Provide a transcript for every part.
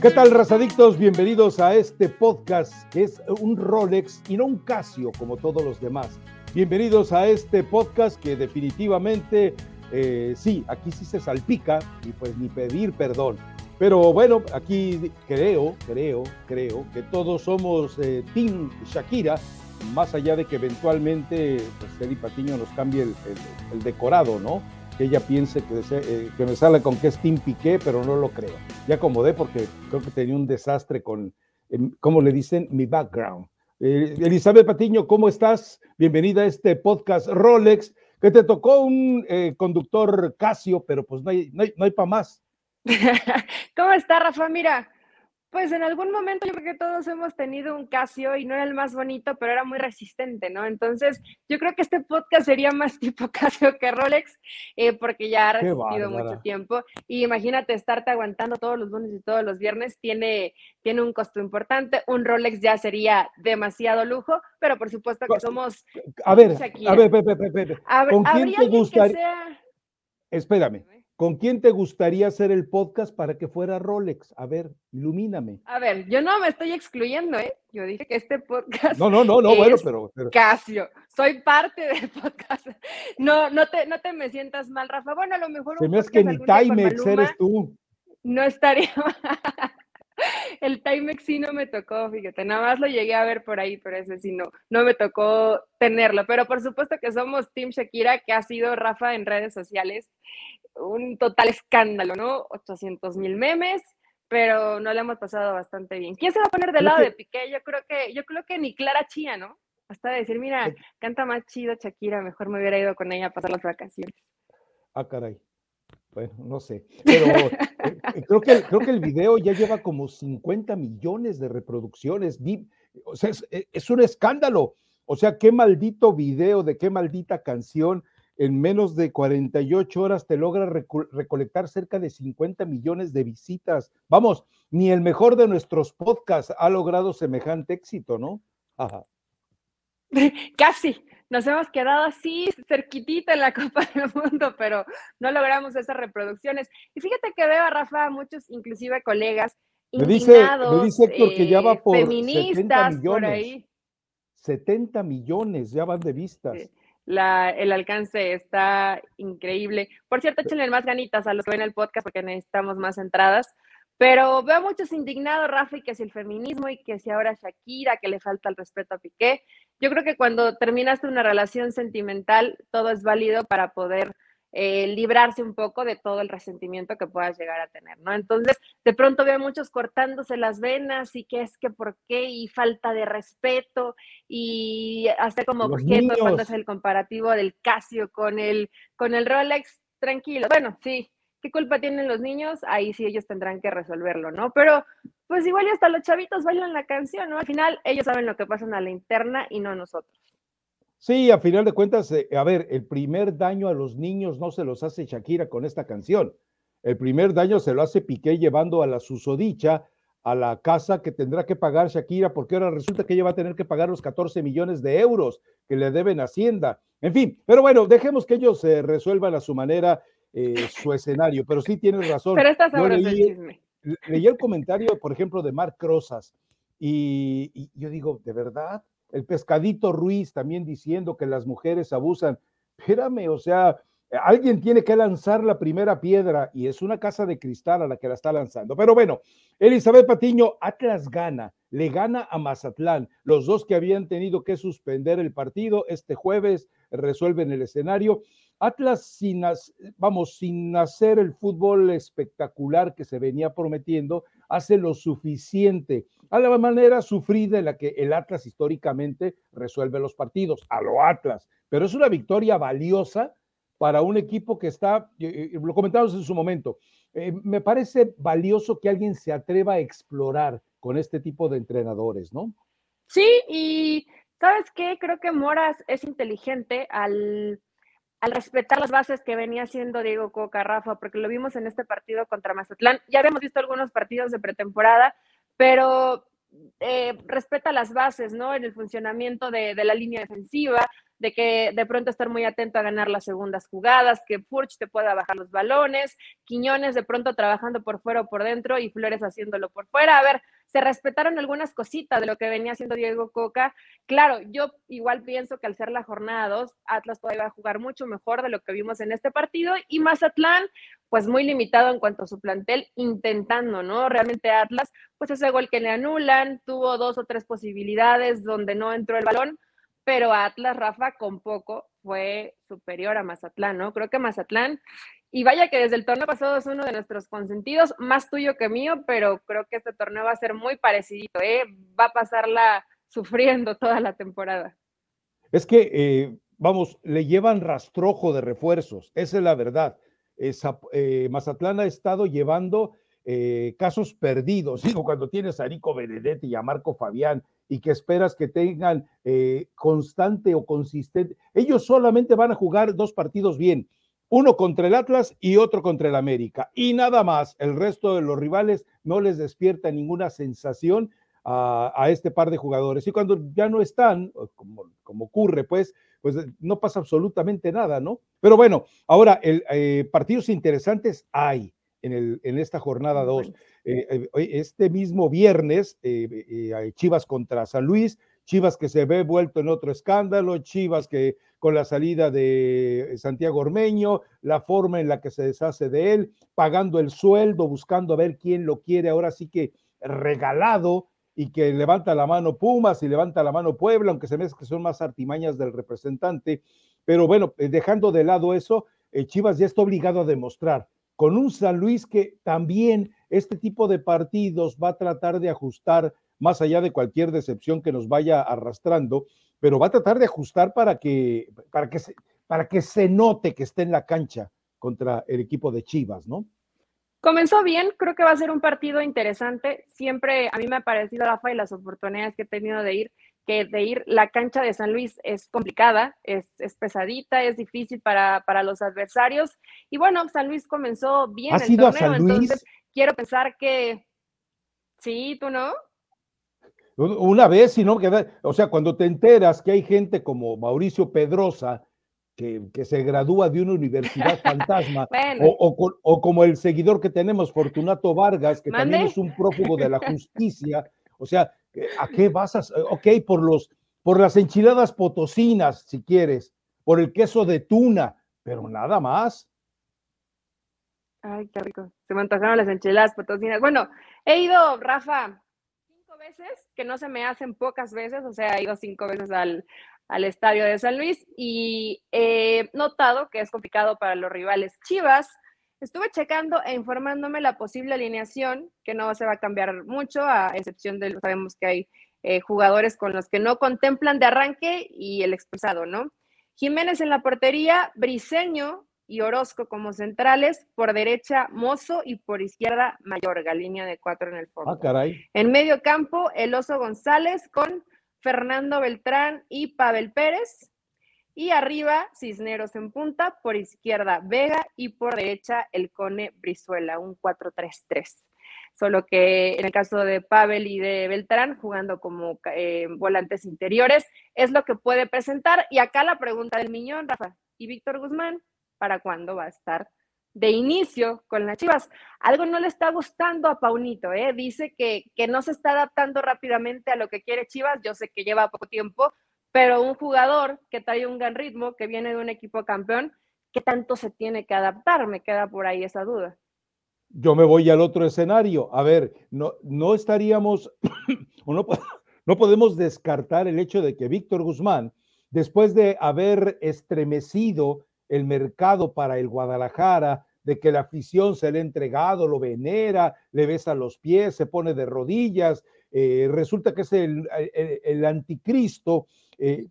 ¿Qué tal, razadictos? Bienvenidos a este podcast que es un Rolex y no un Casio como todos los demás. Bienvenidos a este podcast que definitivamente, eh, sí, aquí sí se salpica y pues ni pedir perdón. Pero bueno, aquí creo, creo, creo que todos somos eh, Team Shakira, más allá de que eventualmente pues, Patiño nos cambie el decorado, ¿no? Que ella piense que, eh, que me sale con que es Tim Piqué, pero no lo creo. Ya acomodé porque creo que tenía un desastre con, ¿cómo le dicen? Mi background. Eh, Elizabeth Patiño, ¿cómo estás? Bienvenida a este podcast Rolex, que te tocó un eh, conductor Casio, pero pues no hay, no no hay para más. ¿Cómo está, Rafa? Mira, pues en algún momento yo creo que todos hemos tenido un Casio y no era el más bonito, pero era muy resistente, ¿no? Entonces yo creo que este podcast sería más tipo Casio que Rolex, eh, porque ya ha resistido mucho tiempo. Y imagínate estarte aguantando todos los lunes y todos los viernes, tiene, tiene un costo importante. Un Rolex ya sería demasiado lujo, pero por supuesto que somos... A ver, a ver, a ver, ¿con quién te gustaría? Espérame. ¿Con quién te gustaría hacer el podcast para que fuera Rolex? A ver, ilumíname. A ver, yo no me estoy excluyendo, ¿eh? Yo dije que este podcast. No, no, no, no, bueno, pero, Casio, soy parte del podcast. No, no te, no te me sientas mal, Rafa. Bueno, a lo mejor. Se me hace que ni Timex eres tú. No estaría mal. El Timex sí no me tocó, fíjate, nada más lo llegué a ver por ahí, pero ese sí no, no me tocó tenerlo. Pero por supuesto que somos Team Shakira, que ha sido Rafa en redes sociales un total escándalo, ¿no? 800 mil memes, pero no le hemos pasado bastante bien. ¿Quién se va a poner del lado de Piqué? Yo creo que, yo creo que ni Clara Chía, ¿no? Hasta decir, mira, canta más chido Shakira, mejor me hubiera ido con ella a pasar las vacaciones. Ah, caray. Bueno, no sé. Pero eh, eh, creo, que, creo que el video ya lleva como 50 millones de reproducciones. O sea, es, es un escándalo. O sea, qué maldito video de qué maldita canción en menos de 48 horas te logra recolectar cerca de 50 millones de visitas. Vamos, ni el mejor de nuestros podcasts ha logrado semejante éxito, ¿no? Ajá. Casi, nos hemos quedado así cerquitita en la Copa del Mundo, pero no logramos esas reproducciones. Y fíjate que veo a Rafa, muchos inclusive colegas, me dice, me dice Héctor que ya va eh, por feministas 70 millones. Por ahí. 70 millones ya van de vistas el alcance está increíble. Por cierto, échenle más ganitas a los que ven el podcast porque necesitamos más entradas. Pero veo muchos indignados, Rafa, y que si el feminismo y que si ahora Shakira, que le falta el respeto a Piqué. Yo creo que cuando terminaste una relación sentimental, todo es válido para poder eh, librarse un poco de todo el resentimiento que puedas llegar a tener, ¿no? Entonces, de pronto veo a muchos cortándose las venas y que es que por qué y falta de respeto y hacer como objeto cuando es el comparativo del Casio con el, con el Rolex, tranquilo. Bueno, sí, ¿qué culpa tienen los niños? Ahí sí ellos tendrán que resolverlo, ¿no? Pero pues igual y hasta los chavitos bailan la canción, ¿no? Al final ellos saben lo que pasa en la interna y no nosotros. Sí, a final de cuentas, eh, a ver, el primer daño a los niños no se los hace Shakira con esta canción. El primer daño se lo hace Piqué llevando a la susodicha a la casa que tendrá que pagar Shakira, porque ahora resulta que ella va a tener que pagar los 14 millones de euros que le deben Hacienda. En fin, pero bueno, dejemos que ellos se resuelvan a su manera eh, su escenario, pero sí tienes razón. Pero estás ahora leí, leí el comentario, por ejemplo, de Marc Rosas, y yo digo, ¿de verdad? El pescadito Ruiz también diciendo que las mujeres abusan. Espérame, o sea, alguien tiene que lanzar la primera piedra y es una casa de cristal a la que la está lanzando. Pero bueno, Elizabeth Patiño, Atlas gana, le gana a Mazatlán. Los dos que habían tenido que suspender el partido este jueves resuelven el escenario. Atlas sin, vamos, sin hacer el fútbol espectacular que se venía prometiendo, hace lo suficiente a la manera sufrida en la que el Atlas históricamente resuelve los partidos, a lo Atlas, pero es una victoria valiosa para un equipo que está, lo comentamos en su momento, eh, me parece valioso que alguien se atreva a explorar con este tipo de entrenadores, ¿no? Sí, y ¿sabes qué? Creo que Moras es inteligente al, al respetar las bases que venía haciendo Diego Coca, Rafa, porque lo vimos en este partido contra Mazatlán. Ya habíamos visto algunos partidos de pretemporada pero eh, respeta las bases, ¿no? En el funcionamiento de, de, la línea defensiva, de que de pronto estar muy atento a ganar las segundas jugadas, que Furch te pueda bajar los balones, Quiñones de pronto trabajando por fuera o por dentro y Flores haciéndolo por fuera. A ver, se respetaron algunas cositas de lo que venía haciendo Diego Coca. Claro, yo igual pienso que al ser la jornada 2, Atlas todavía va a jugar mucho mejor de lo que vimos en este partido y Mazatlán, pues muy limitado en cuanto a su plantel, intentando, ¿no? Realmente Atlas, pues ese gol que le anulan, tuvo dos o tres posibilidades donde no entró el balón pero Atlas, Rafa, con poco fue superior a Mazatlán, ¿no? Creo que Mazatlán, y vaya que desde el torneo pasado es uno de nuestros consentidos, más tuyo que mío, pero creo que este torneo va a ser muy parecido, ¿eh? Va a pasarla sufriendo toda la temporada. Es que, eh, vamos, le llevan rastrojo de refuerzos, esa es la verdad. Eh, Mazatlán ha estado llevando eh, casos perdidos, digo, cuando tienes a Rico Benedetti y a Marco Fabián y que esperas que tengan eh, constante o consistente, ellos solamente van a jugar dos partidos bien, uno contra el Atlas y otro contra el América, y nada más, el resto de los rivales no les despierta ninguna sensación a, este par de jugadores, y cuando ya no están, como, ocurre, pues, pues no pasa absolutamente nada, ¿no? Pero bueno, ahora, el, eh, partidos interesantes hay en, el, en esta jornada 2. Eh, eh, este mismo viernes, eh, Chivas contra San Luis, Chivas que se ve vuelto en otro escándalo, Chivas que con la salida de Santiago Ormeño, la forma en la que se deshace de él, pagando el sueldo, buscando a ver quién lo quiere, ahora sí que regalado y que levanta la mano Pumas y levanta la mano Puebla, aunque se me que son más artimañas del representante. Pero bueno, dejando de lado eso, Chivas ya está obligado a demostrar con un San Luis que también este tipo de partidos va a tratar de ajustar más allá de cualquier decepción que nos vaya arrastrando, pero va a tratar de ajustar para que, para que, se, para que se note que esté en la cancha contra el equipo de Chivas, ¿no? Comenzó bien, creo que va a ser un partido interesante. Siempre a mí me ha parecido, Rafa, y las oportunidades que he tenido de ir, que de ir, la cancha de San Luis es complicada, es, pesadita, es difícil para, para, los adversarios. Y bueno, San Luis comenzó bien el torneo, entonces quiero pensar que sí, tú no. Una vez, si no, o sea, cuando te enteras que hay gente como Mauricio Pedrosa, que, que se gradúa de una universidad fantasma, o, o, como el seguidor que tenemos, Fortunato Vargas, que también es un prófugo de la justicia, o sea, ¿A qué vas a.? Ok, por, los, por las enchiladas potosinas, si quieres, por el queso de tuna, pero nada más. Ay, qué rico. Se me antojaron las enchiladas potosinas. Bueno, he ido, Rafa, cinco veces, que no se me hacen pocas veces, o sea, he ido cinco veces al, al estadio de San Luis y he notado que es complicado para los rivales Chivas Estuve checando e informándome la posible alineación, que no se va a cambiar mucho, a excepción de, sabemos que hay eh, jugadores con los que no contemplan de arranque y el expulsado, ¿no? Jiménez en la portería, Briseño y Orozco como centrales, por derecha Mozo y por izquierda Mayorga, línea de cuatro en el fondo. Ah, caray. En medio campo, el Oso González con Fernando Beltrán y Pavel Pérez. Y arriba, Cisneros en punta, por izquierda Vega y por derecha el Cone Brizuela, un 4-3-3. Solo que en el caso de Pavel y de Beltrán, jugando como eh, volantes interiores, es lo que puede presentar. Y acá la pregunta del Miñón, Rafa, ¿y Víctor Guzmán? ¿Para cuándo va a estar de inicio con las Chivas. Algo no le está gustando a Paunito, ¿eh? dice que, que, no se está adaptando rápidamente a lo que quiere Chivas. Yo sé que lleva poco tiempo, pero un jugador que trae un gran ritmo, que viene de un equipo campeón, ¿qué tanto se tiene que adaptar? Me queda por ahí esa duda. Yo me voy al otro escenario. A ver, no, no estaríamos, o no, no podemos descartar el hecho de que Víctor Guzmán, después de haber estremecido el mercado para el Guadalajara, de que la afición se le ha entregado, lo venera, le besa los pies, se pone de rodillas, eh, resulta que es el, el anticristo, eh,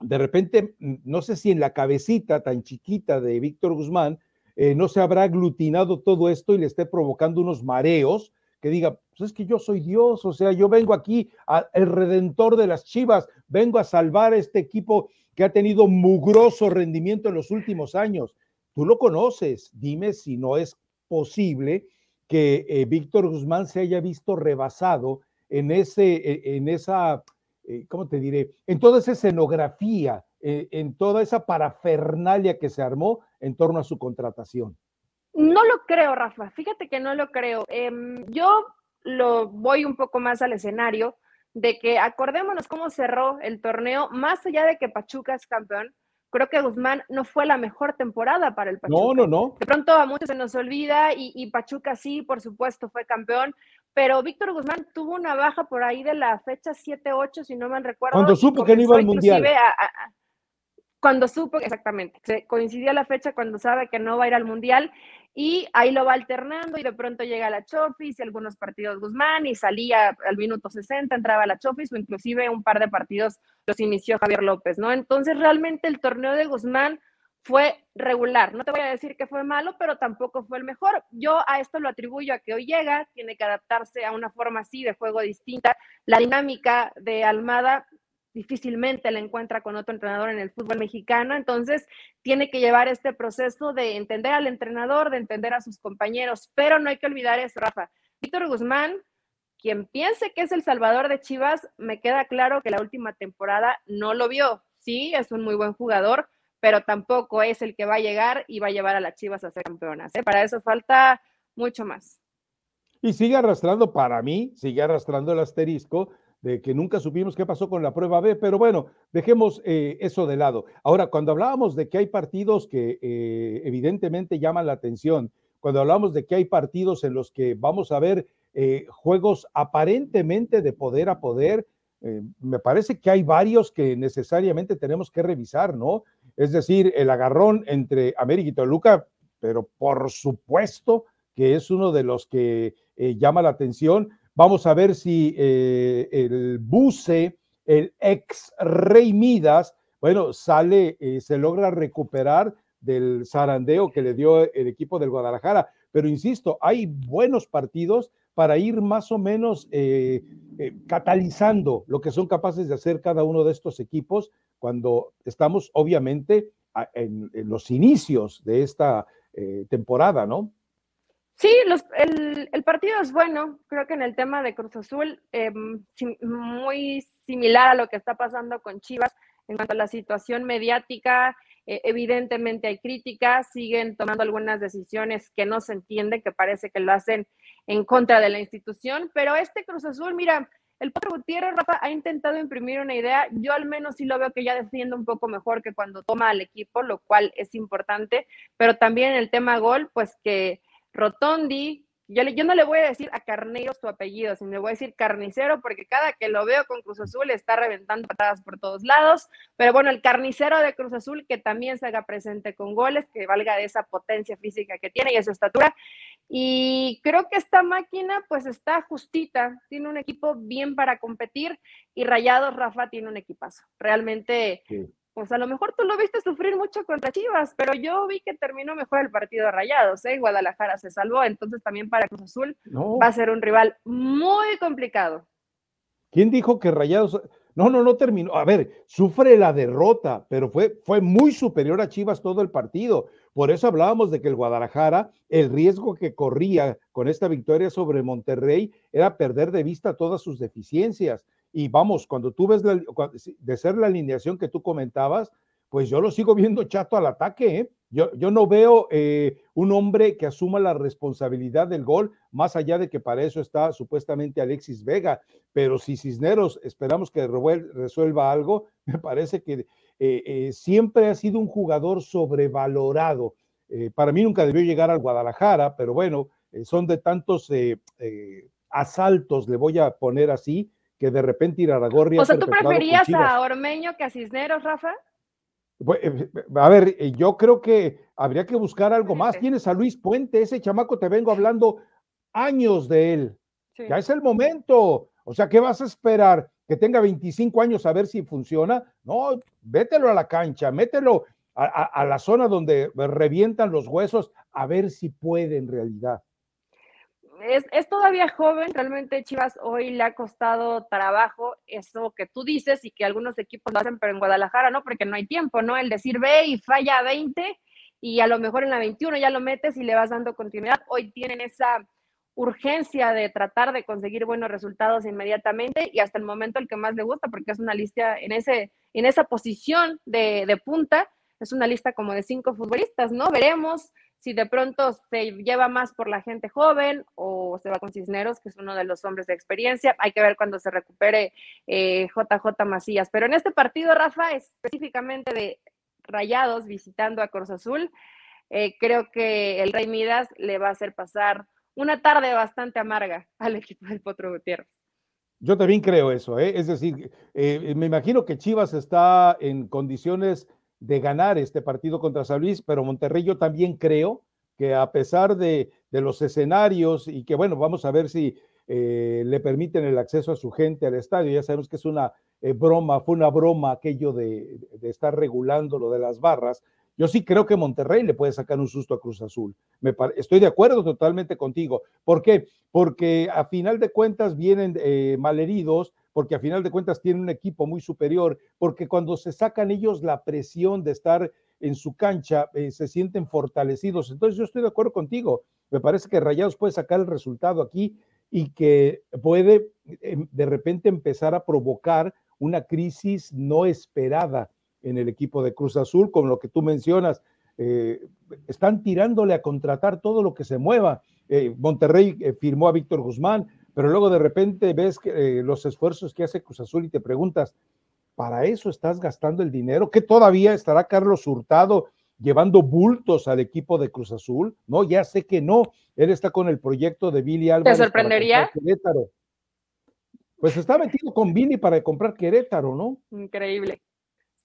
de repente, mm, no sé si en la cabecita tan chiquita de Víctor Guzmán, eh, no se habrá aglutinado todo esto y le esté provocando unos mareos, que diga, pues es que yo soy Dios, o sea, yo vengo aquí, el redentor de las Chivas, vengo a salvar a este equipo que ha tenido mugroso rendimiento en los últimos años. Tú lo conoces, dime si no es posible que eh, Víctor Guzmán se haya visto rebasado en, ese, e, en esa, eh, ¿cómo te diré? En toda esa escenografía, eh, en toda esa parafernalia que se armó en torno a su contratación. No lo creo, Rafa. Fíjate que no lo creo. Em, yo lo voy un poco más al escenario de que acordémonos cómo cerró el torneo, más allá de que Pachuca es campeón, creo que Guzmán no fue la mejor temporada para el Pachuca. No, no, no. De pronto a muchos se nos olvida y, Pachuca sí, por supuesto, fue campeón, pero Víctor Guzmán tuvo una baja por ahí de la fecha 7-8, si no mal recuerdo. Cuando supo que no iba al Mundial. cuando supo, exactamente, se coincidía la fecha cuando sabe que no va a ir al Mundial y ahí lo va alternando y de pronto llega la Chofis y algunos partidos Guzmán y salía al minuto 60, entraba la Chofis o inclusive un par de partidos los inició Javier López, ¿no? Entonces realmente el torneo de Guzmán fue regular. No te voy a decir que fue malo, pero tampoco fue el mejor. Yo a esto lo atribuyo a que hoy llega, tiene que adaptarse a una forma así de juego distinta. La dinámica de Almada difícilmente la encuentra con otro entrenador en el fútbol mexicano, entonces tiene que llevar este proceso de entender al entrenador, de entender a sus compañeros, pero no hay que olvidar eso, Rafa. Víctor Guzmán, quien piense que es el salvador de Chivas, me queda claro que la última temporada no lo vio. Sí, es un muy buen jugador, pero tampoco es el que va a llegar y va a llevar a las Chivas a ser campeonas. ¿eh? Para eso falta mucho más. Y sigue arrastrando, para mí, sigue arrastrando el asterisco de que nunca supimos qué pasó con la prueba B, pero bueno, dejemos eh, eso de lado. Ahora, cuando hablábamos de que hay partidos que eh, evidentemente llaman la atención, cuando hablamos de que hay partidos en los que vamos a ver juegos aparentemente de poder a poder, me parece que hay varios que necesariamente tenemos que revisar, ¿no? Es decir, el agarrón entre América y Toluca, pero por supuesto que es uno de los que llama la atención Vamos a ver si eh, el Buce, el ex Rey Midas, bueno, sale, eh, se logra recuperar del zarandeo que le dio el equipo del Guadalajara. Pero insisto, hay buenos partidos para ir más o menos eh, catalizando lo que son capaces de hacer cada uno de estos equipos cuando estamos obviamente en, los inicios de esta temporada, ¿no? Sí, el, partido es bueno. Creo que en el tema de Cruz Azul, em, muy similar a lo que está pasando con Chivas en cuanto a la situación mediática. E, evidentemente hay críticas, siguen tomando algunas decisiones que no se entiende, que parece que lo hacen en contra de la institución. Pero este Cruz Azul, mira, el Potro Gutiérrez, Rafa, ha intentado imprimir una idea. Yo al menos sí lo veo que ya defiende un poco mejor que cuando toma al equipo, lo cual es importante. Pero también el tema gol, pues que Rotondi, yo, no le voy a decir a Carneiro su apellido, sino le voy a decir carnicero, porque cada que lo veo con Cruz Azul está reventando patadas por todos lados. Pero bueno, el carnicero de Cruz Azul que también se haga presente con goles, que valga de esa potencia física que tiene y esa estatura. Y creo que esta máquina pues está justita, tiene un equipo bien para competir y Rayados Rafa tiene un equipazo. Realmente pues a lo mejor tú lo viste sufrir mucho contra Chivas, pero yo vi que terminó mejor el partido de Rayados, ¿eh? Guadalajara se salvó, entonces también para Cruz Azul va a ser un rival muy complicado. ¿Quién dijo que Rayados? No, no, no terminó. A ver, sufre la derrota, pero fue, fue muy superior a Chivas todo el partido. Por eso hablábamos de que el Guadalajara, el riesgo que corría con esta victoria sobre Monterrey era perder de vista todas sus deficiencias. Y vamos, cuando tú ves de ser la alineación que tú comentabas, pues yo lo sigo viendo chato al ataque. ¿eh? Yo, yo, no veo eh, un hombre que asuma la responsabilidad del gol, más allá de que para eso está supuestamente Alexis Vega. Pero si Cisneros esperamos que resuelva algo, me parece que eh, siempre ha sido un jugador sobrevalorado. para mí nunca debió llegar al Guadalajara, pero bueno, son de tantos asaltos, le voy a poner así, que de repente Iraragorri. O sea, ¿tú preferías a Ormeño que a Cisneros, Rafa? Eh, a ver, eh, yo creo que habría que buscar algo más. Tienes a Luis Puente, ese chamaco te vengo hablando años de él. Ya es el momento. O sea, ¿qué vas a esperar? ¿Que tenga 25 años a ver si funciona? No, vételo a la cancha, mételo a la zona donde revientan los huesos, a ver si puede en realidad es, todavía joven, realmente Chivas hoy le ha costado trabajo eso que tú dices y que algunos equipos lo hacen, pero en Guadalajara no, porque no hay tiempo, ¿no? El decir ve y falla 20 y a lo mejor en la 21 ya lo metes y le vas dando continuidad. Hoy tienen esa urgencia de tratar de conseguir buenos resultados inmediatamente y hasta el momento el que más le gusta porque es una lista en, ese, en esa posición de, punta, es una lista como de cinco futbolistas, ¿no? Veremos si de pronto se lleva más por la gente joven o se va con Cisneros, que es uno de los hombres de experiencia. Hay que ver cuando se recupere JJ eh, Macías. Pero en este partido, Rafa, específicamente de Rayados visitando a Cruz Azul, eh, creo que el Rey Midas le va a hacer pasar una tarde bastante amarga al equipo del Potro Gutiérrez. Yo también creo eso, ¿eh? es decir, me imagino que Chivas está en condiciones de ganar este partido contra San Luis, pero Monterrey yo también creo que a pesar de, los escenarios y que bueno, vamos a ver si eh, le permiten el acceso a su gente al estadio, ya sabemos que es una eh, broma, fue una broma aquello de, estar regulando lo de las barras, yo sí creo que Monterrey le puede sacar un susto a Cruz Azul. Estoy de acuerdo totalmente contigo. ¿Por qué? Porque a final de cuentas vienen eh, malheridos, porque a final de cuentas tienen un equipo muy superior, porque cuando se sacan ellos la presión de estar en su cancha, eh, se sienten fortalecidos. Entonces yo estoy de acuerdo contigo. Me parece que Rayados puede sacar el resultado aquí y que puede em, de repente empezar a provocar una crisis no esperada en el equipo de Cruz Azul, con lo que tú mencionas. Eh, están tirándole a contratar todo lo que se mueva. Eh, Monterrey firmó a Víctor Guzmán, pero luego de repente ves que, eh, los esfuerzos que hace Cruz Azul y te preguntas, ¿para eso estás gastando el dinero? ¿Que todavía estará Carlos Hurtado llevando bultos al equipo de Cruz Azul? No, ya sé que no. Él está con el proyecto de Billy Álvarez. ¿Te sorprendería? Querétaro. Pues está metido con Billy para comprar Querétaro, ¿no? Increíble.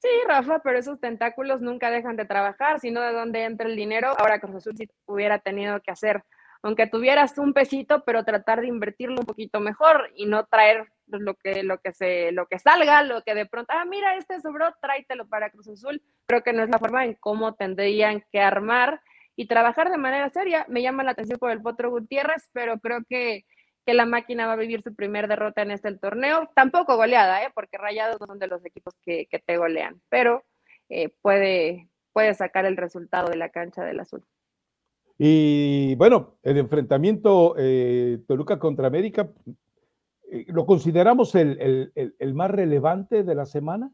Sí, Rafa, pero esos tentáculos nunca dejan de trabajar, sino de dónde entra el dinero. Ahora Cruz Azul sí hubiera tenido que hacer aunque tuvieras un pesito, pero tratar de invertirlo un poquito mejor y no traer lo que, lo que, se, lo que salga, lo que de pronto, ah, mira, este sobró, tráetelo para Cruz Azul. Creo que no es la forma en cómo tendrían que armar y trabajar de manera seria. Me llama la atención por el Potro Gutiérrez, pero creo que, que la máquina va a vivir su primer derrota en este torneo. Tampoco goleada, ¿eh? porque Rayados no son de los equipos que, te golean, pero eh, puede, puede sacar el resultado de la cancha del azul. Y bueno, el enfrentamiento eh, Toluca contra América, eh, ¿lo consideramos el, más relevante de la semana?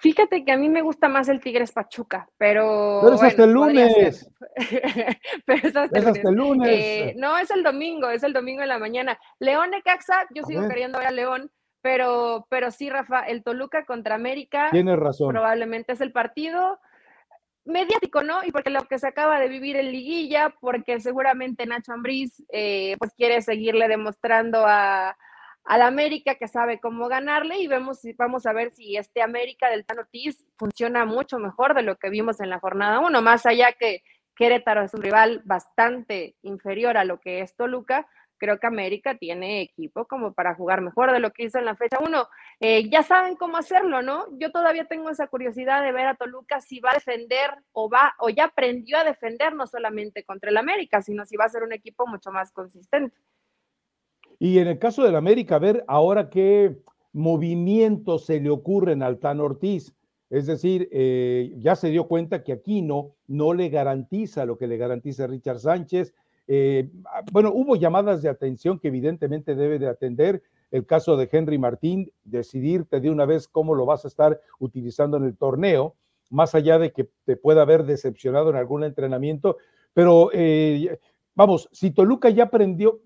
Fíjate que a mí me gusta más el Tigres Pachuca, pero. Pero es hasta el lunes. pero es hasta, el, lunes. Eh, no, es el domingo, es el domingo en la mañana. León de Caxa, yo sigo queriendo ver a León, pero, pero sí, Rafa, el Toluca contra América. Tienes razón. Probablemente es el partido mediático, ¿no? Y porque lo que se acaba de vivir en liguilla, porque seguramente Nacho Ambriz eh, pues quiere seguirle demostrando a, la América que sabe cómo ganarle y vemos, vamos a ver si este América del Tan Ortiz funciona mucho mejor de lo que vimos en la jornada 1, más allá que Querétaro es un rival bastante inferior a lo que es Toluca, creo que América tiene equipo como para jugar mejor de lo que hizo en la fecha 1. Eh, ya saben cómo hacerlo, ¿no? Yo todavía tengo esa curiosidad de ver a Toluca si va a defender o va o ya aprendió a defender no solamente contra el América, sino si va a ser un equipo mucho más consistente. Y en el caso del América, a ver ahora qué movimientos se le ocurren al Tan Ortiz. Es decir, eh, ya se dio cuenta que Aquino no le garantiza lo que le garantiza Richard Sánchez eh, ah, bueno, hubo llamadas de atención que evidentemente debe de atender. El caso de Henry Martín, decidirte de una vez cómo lo vas a estar utilizando en el torneo, más allá de que te pueda haber decepcionado en algún entrenamiento. Pero eh, vamos, si Toluca ya aprendió,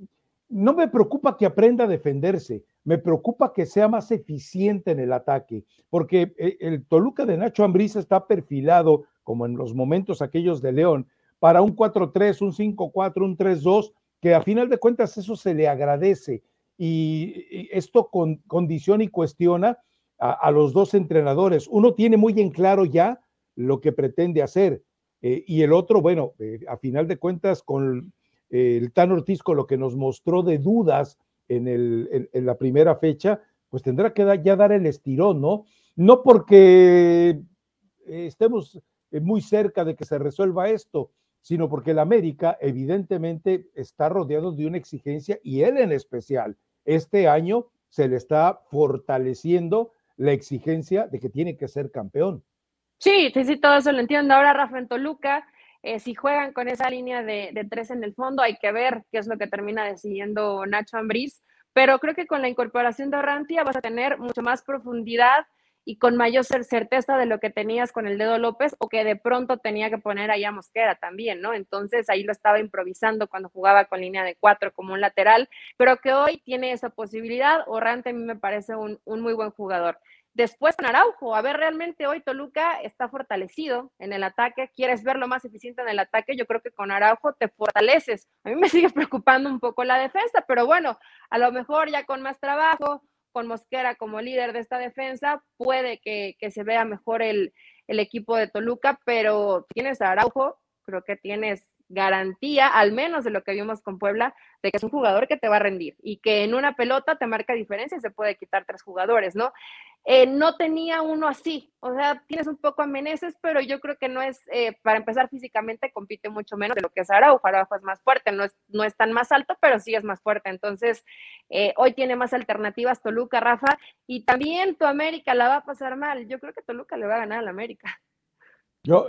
no me preocupa que aprenda a defenderse, me preocupa que sea más eficiente en el ataque, porque eh, el Toluca de Nacho Ambriz está perfilado, como en los momentos aquellos de León, para un 4-3, un 5-4, un 3-2, que a final de cuentas eso se le agradece. Y esto condiciona y cuestiona a, los dos entrenadores. Uno tiene muy en claro ya lo que pretende hacer eh, y el otro, bueno, eh, a final de cuentas con el Tan Ortiz, con lo que nos mostró de dudas en, el, la primera fecha, pues tendrá que ya dar el estirón, ¿no? No porque estemos muy cerca de que se resuelva esto, sino porque el América evidentemente está rodeado de una exigencia y él en especial. Este año se le está fortaleciendo la exigencia de que tiene que ser campeón. Sí, sí, sí, todo eso lo entiendo. Ahora Rafa en Toluca, Eh, si juegan con esa línea de, tres en el fondo, hay que ver qué es lo que termina decidiendo Nacho Ambriz. Pero creo que con la incorporación de Orrantia vas a tener mucho más profundidad y con mayor certeza de lo que tenías con el dedo López o que de pronto tenía que poner ahí a Mosquera también, ¿no? Entonces ahí lo estaba improvisando cuando jugaba con línea de cuatro como un lateral, pero que hoy tiene esa posibilidad. Orrante a mí me parece un muy buen jugador. Después con Araujo, a ver, realmente hoy Toluca está fortalecido en el ataque, quieres verlo más eficiente en el ataque, yo creo que con Araujo te fortaleces. A mí me sigue preocupando un poco la defensa, pero bueno, a lo mejor ya con más trabajo, con Mosquera como líder de esta defensa, puede que, se vea mejor el, el, equipo de Toluca, pero tienes a Araujo, creo que tienes garantía, al menos de lo que vimos con Puebla, de que es un jugador que te va a rendir y que en una pelota te marca diferencia y se puede quitar tres jugadores, ¿no? Eh, no tenía uno así, o sea, tienes un poco a pero yo creo que no es, eh, para empezar físicamente, compite mucho menos de lo que es Araujo, Araujo es más fuerte, no es, no es tan más alto, pero sí es más fuerte, entonces eh, hoy tiene más alternativas Toluca, Rafa, y también tu América la va a pasar mal, yo creo que Toluca le va a ganar a la América. Yo,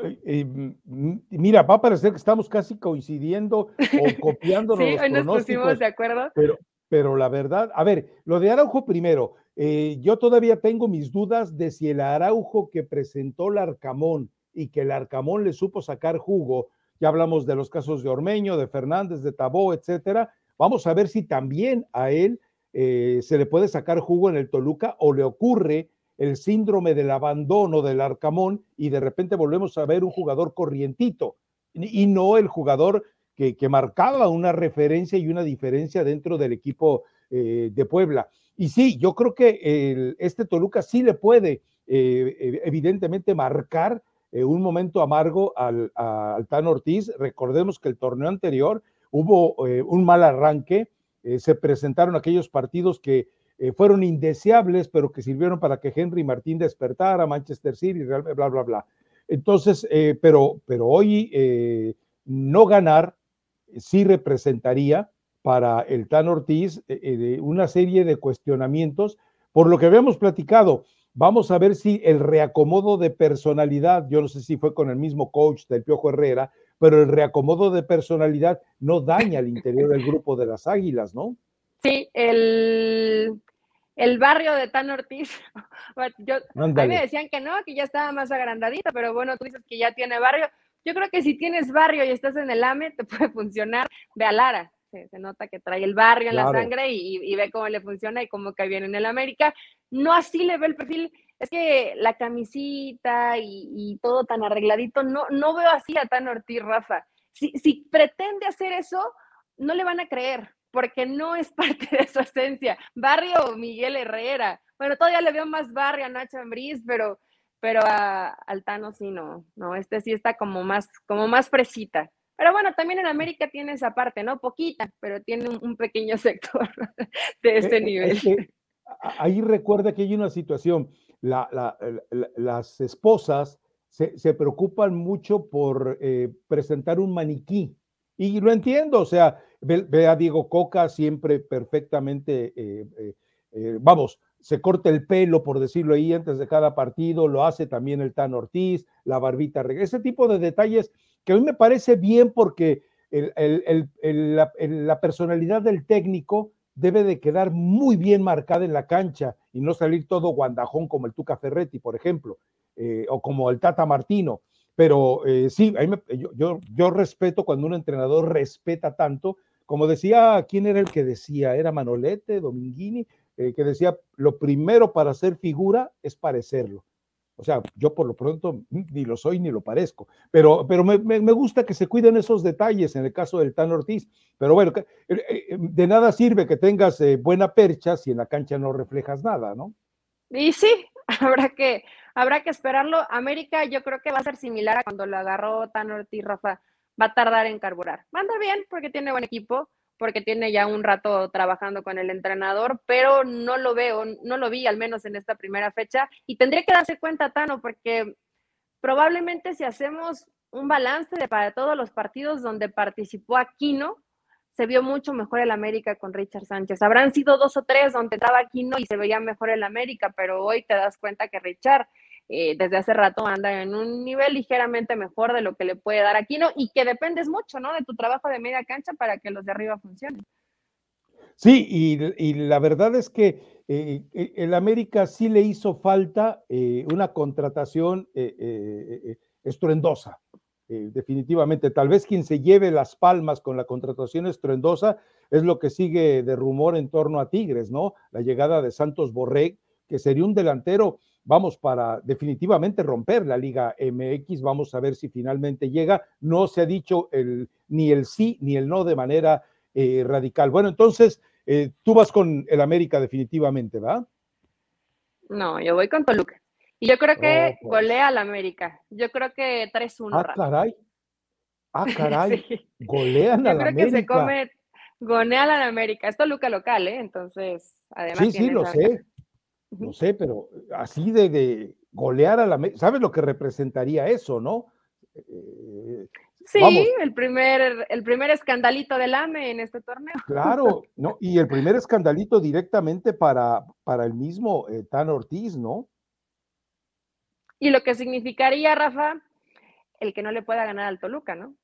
mira, va a parecer que estamos casi coincidiendo o copiándonos. sí, hoy nos pusimos de acuerdo. Pero, pero la verdad, a ver, lo de Araujo primero, eh, yo todavía tengo mis dudas de si el Araujo que presentó el Arcamón y que el Arcamón le supo sacar jugo, ya hablamos de los casos de Ormeño, de Fernández, de Tabó, etcétera, vamos a ver si también a él eh, se le puede sacar jugo en el Toluca o le ocurre el síndrome del abandono del Arcamón y de repente volvemos a ver un jugador corrientito y no el jugador que, marcaba una referencia y una diferencia dentro del equipo eh, de Puebla. Y sí, yo creo que este Toluca sí le puede eh, evidentemente marcar eh, un momento amargo al, al Tan Ortiz. Recordemos que el torneo anterior hubo un mal arranque, se presentaron aquellos partidos que fueron indeseables, pero que sirvieron para que Henry Martín despertara, Manchester City, bla, bla, bla. bla. Entonces, pero, pero hoy no ganar sí representaría para el Tan Ortiz eh, eh, una serie de cuestionamientos, por lo que habíamos platicado. Vamos a ver si el reacomodo de personalidad, yo no sé si fue con el mismo coach del Piojo Herrera, pero el reacomodo de personalidad no daña al interior del grupo de las Águilas, ¿no? Sí, el, el barrio de Tan Ortiz, yo, a mí me decían que no, que ya estaba más agrandadito, pero bueno, tú dices que ya tiene barrio. Yo creo que si tienes barrio y estás en el AME, te puede funcionar. Ve a Lara, se, nota que trae el barrio en la sangre y, ve cómo le funciona y cómo cae bien en el América. No así le ve el perfil. Es que la camisita y, todo tan arregladito, no, no veo así a Tan Ortiz, Rafa. Si, si pretende hacer eso, no le van a creer, porque no es parte de su esencia. Barrio Miguel Herrera. Bueno, todavía le veo más barrio a Nacho Ambriz, pero pero a Altano sí no, no, este sí está como más, como más fresita. Pero bueno, también en América tiene esa parte, ¿no? Poquita, pero tiene un, pequeño sector de este nivel. ahí recuerda que hay una situación, las esposas se, preocupan mucho por eh, presentar un maniquí. Y lo entiendo, o sea, ve, a Diego Coca siempre perfectamente, eh, eh, vamos, se corta el pelo, por decirlo ahí, antes de cada partido, lo hace también el Tan Ortiz, la barbita, ese tipo de detalles que a mí me parece bien porque la, personalidad del técnico debe de quedar muy bien marcada en la cancha y no salir todo guandajón como el Tuca Ferretti, por ejemplo, eh, o como el Tata Martino. Pero eh, sí, yo, yo respeto cuando un entrenador respeta tanto, como decía, ¿quién era el que decía? ¿Era Manolete, Dominguini? Eh, que decía, lo primero para ser figura es parecerlo. O sea, yo por lo pronto ni lo soy ni lo parezco, pero, pero me, me, gusta que se cuiden esos detalles en el caso del Tan Ortiz. Pero bueno, eh, de nada sirve que tengas buena percha si en la cancha no reflejas nada, ¿no? Y sí, habrá que, habrá que esperarlo. América yo creo que va a ser similar a cuando lo agarró Tan Ortiz, Rafa. Va a tardar en carburar. Manda bien porque tiene buen equipo porque tiene ya un rato trabajando con el entrenador, pero no lo veo, no lo vi al menos en esta primera fecha y tendría que darse cuenta, Tano, porque probablemente si hacemos un balance de para todos los partidos donde participó Aquino, se vio mucho mejor el América con Richard Sánchez. Habrán sido dos o tres donde estaba Aquino y se veía mejor el América, pero hoy te das cuenta que Richard eh, desde hace rato anda en un nivel ligeramente mejor de lo que le puede dar Aquino y que dependes mucho, ¿no? De tu trabajo de media cancha para que los de arriba funcionen. Sí, y, la verdad es que eh, eh, el América sí le hizo falta una contratación estruendosa. Definitivamente, tal vez quien se lleve las palmas con la contratación estruendosa es lo que sigue de rumor en torno a Tigres, ¿no? La llegada de Santos Borreg, que sería un delantero vamos para definitivamente romper la Liga MX, vamos a ver si finalmente llega. No se ha dicho ni el sí ni el no de manera eh, radical. Bueno, entonces eh, tú vas con el América definitivamente, ¿va? No, yo voy con Toluca. Y yo creo que oh, pues. golea al América. Yo creo que 3-1. Ah, caray. Ah, caray. Golean al América. Yo creo que se come, golean al América. Es Toluca local, ¿eh? Entonces, además. Sí, sí, lo sé. No sé, pero así de, golear a la... ¿Sabes lo que representaría eso, no? Eh, sí, el primer, el primer escandalito del AME en este torneo. Claro, ¿no? Y el primer escandalito directamente para, para el mismo eh, Tan Ortiz, ¿no? Y lo que significaría, Rafa, el que no le pueda ganar al Toluca, ¿no?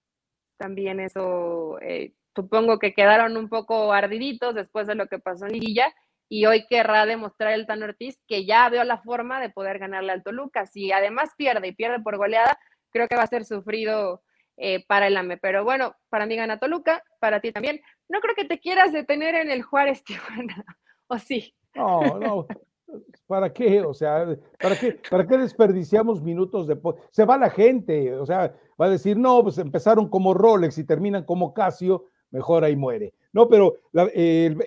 También eso, eh, supongo que quedaron un poco ardiditos después de lo que pasó en Liguilla y hoy querrá demostrar el Tan Ortiz que ya veo la forma de poder ganarle al Toluca. Si además pierde y pierde por goleada, creo que va a ser sufrido eh, para el AME. Pero bueno, para mí gana Toluca, para ti también. No creo que te quieras detener en el Juárez Tijuana, ¿o sí? No, no. ¿Para qué? O sea, ¿para qué, ¿para qué desperdiciamos minutos de... Se va la gente, o sea, va a decir, no, pues empezaron como Rolex y terminan como Casio, mejor ahí muere. No, pero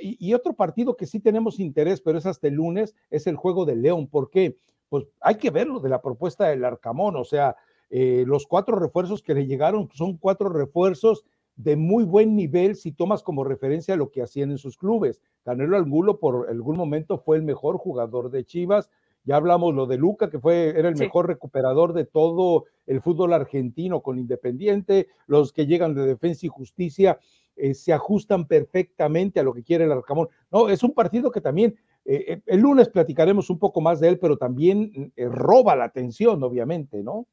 y, otro partido que sí tenemos interés, pero es hasta el lunes, es el juego de León. ¿Por qué? Pues hay que verlo de la propuesta del Arcamón, o sea, eh, los cuatro refuerzos que le llegaron son cuatro refuerzos de muy buen nivel si tomas como referencia lo que hacían en sus clubes. Canelo Angulo por algún momento fue el mejor jugador de Chivas. Ya hablamos lo de Luca, que fue, era el mejor recuperador de todo el fútbol argentino con Independiente, los que llegan de Defensa y Justicia eh, se ajustan perfectamente a lo que quiere el Arcamón. No, es un partido que también, eh, eh, el lunes platicaremos un poco más de él, pero también roba la atención, obviamente, ¿no?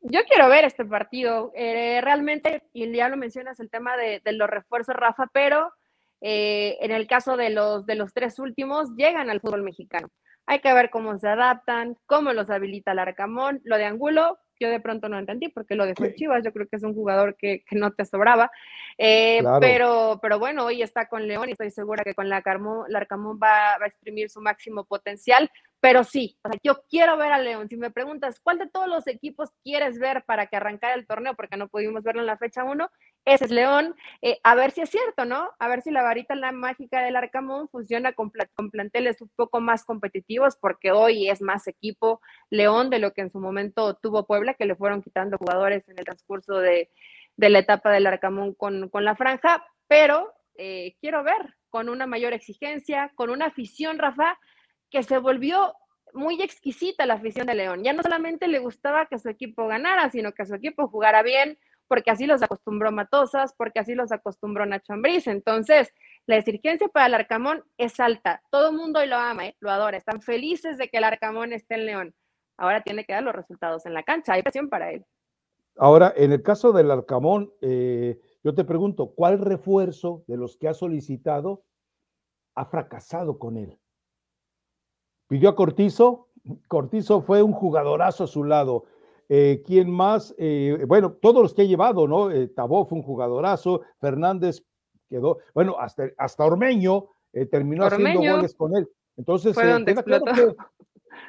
Yo quiero ver este partido. realmente, y ya lo mencionas, el tema de, los refuerzos, Rafa, pero en el caso de los, de los tres últimos, llegan al fútbol mexicano. Hay que ver cómo se adaptan, cómo los habilita el Arcamón. Lo de Angulo, yo de pronto no entendí porque lo dejó en Chivas, yo creo que es un jugador que, no te sobraba, eh, pero, pero bueno, hoy está con León y estoy segura que con la Arcamón va, va a exprimir su máximo potencial, pero sí, yo quiero ver a León. Si me preguntas, ¿cuál de todos los equipos quieres ver para que arrancara el torneo? Porque no pudimos verlo en la fecha 1. Ese es León. Eh, a ver si es cierto, ¿no? A ver si la varita la mágica del Arcamón funciona con, con, planteles un poco más competitivos, porque hoy es más equipo León de lo que en su momento tuvo Puebla, que le fueron quitando jugadores en el transcurso de, la etapa del Arcamón con, la franja. Pero eh, quiero ver con una mayor exigencia, con una afición, Rafa que se volvió muy exquisita la afición de León. Ya no solamente le gustaba que su equipo ganara, sino que su equipo jugara bien, porque así los acostumbró Matosas, porque así los acostumbró Nacho Ambriz. Entonces, la exigencia para el Arcamón es alta. Todo el mundo lo ama, ¿eh? lo adora. Están felices de que el Arcamón esté en León. Ahora tiene que dar los resultados en la cancha. Hay presión para él. Ahora, en el caso del Arcamón, eh, yo te pregunto, ¿cuál refuerzo de los que ha solicitado ha fracasado con él? Pidió a Cortizo, Cortizo fue un jugadorazo a su lado. Eh, ¿Quién más? Eh, bueno, todos los que ha llevado, ¿no? Eh, Tabó fue un jugadorazo, Fernández quedó, bueno, hasta, hasta Ormeño terminó haciendo goles con él. Entonces, queda claro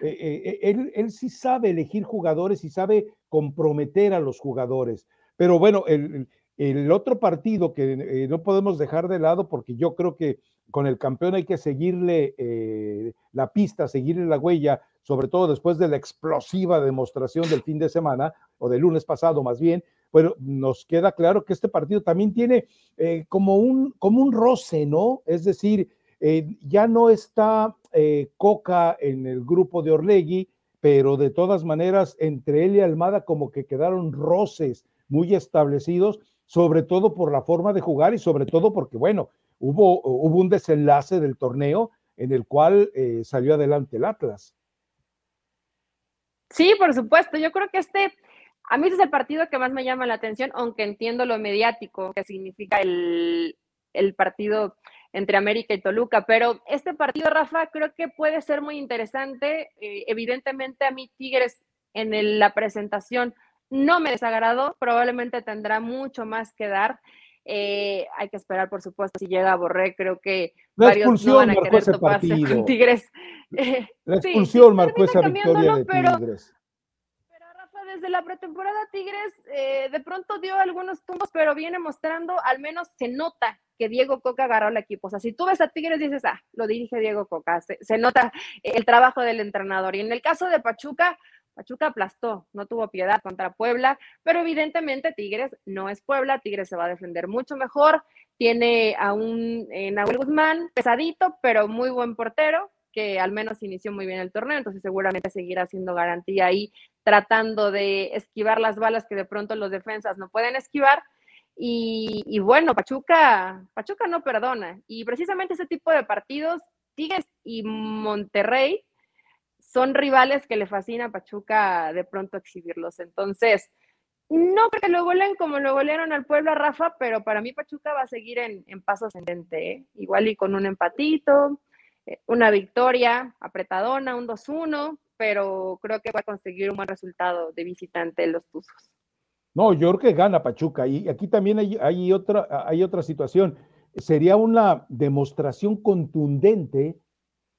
que él, él, sí sabe elegir jugadores y sabe comprometer a los jugadores. Pero bueno, el, el otro partido que no podemos dejar de lado, porque yo creo que con el campeón hay que seguirle eh, la pista, seguirle la huella, sobre todo después de la explosiva demostración del fin de semana, o del lunes pasado más bien, bueno, nos queda claro que este partido también tiene eh, como, un, como un roce, ¿no? Es decir, eh, ya no está Coca en el grupo de Orlegui, pero de todas maneras, entre él y Almada como que quedaron roces muy establecidos, sobre todo por la forma de jugar y sobre todo porque, bueno, hubo, hubo un desenlace del torneo en el cual eh, salió adelante el Atlas. Sí, por supuesto. Yo creo que este, a mí es el partido que más me llama la atención, aunque entiendo lo mediático que significa el, el partido entre América y Toluca, pero este partido, Rafa, creo que puede ser muy interesante. Eh, evidentemente a mí Tigres en la presentación no me desagradó, probablemente tendrá mucho más que dar. Eh, hay que esperar, por supuesto, si llega a Borré, creo que varios no van a querer toparse con Tigres. la expulsión marcó esa victoria de Tigres desde la pretemporada Tigres eh, de pronto dio algunos tumbos, pero viene mostrando, al menos se nota que Diego Coca agarró al equipo. O sea, si tú ves a Tigres dices, ah, lo dirige Diego Coca, se, nota el trabajo del entrenador. Y en el caso de Pachuca, Pachuca aplastó, no tuvo piedad contra Puebla, pero evidentemente Tigres no es Puebla, Tigres se va a defender mucho mejor, tiene a un eh, Nahuel Guzmán pesadito, pero muy buen portero, que al menos inició muy bien el torneo, entonces seguramente seguirá siendo garantía ahí tratando de esquivar las balas que de pronto los defensas no pueden esquivar. Y, bueno, Pachuca, Pachuca no perdona. Y precisamente ese tipo de partidos, Tigres y Monterrey, son rivales que le fascina a Pachuca de pronto exhibirlos. Entonces, no porque lo goleen como lo golearon al pueblo a Rafa, pero para mí Pachuca va a seguir en, paso ascendente, ¿eh? igual y con un empatito, eh, una victoria apretadona, un 2-1, pero creo que va a conseguir un buen resultado de visitante en los Tuzos. No, yo creo que gana Pachuca. Y aquí también hay, otra, hay otra situación. Sería una demostración contundente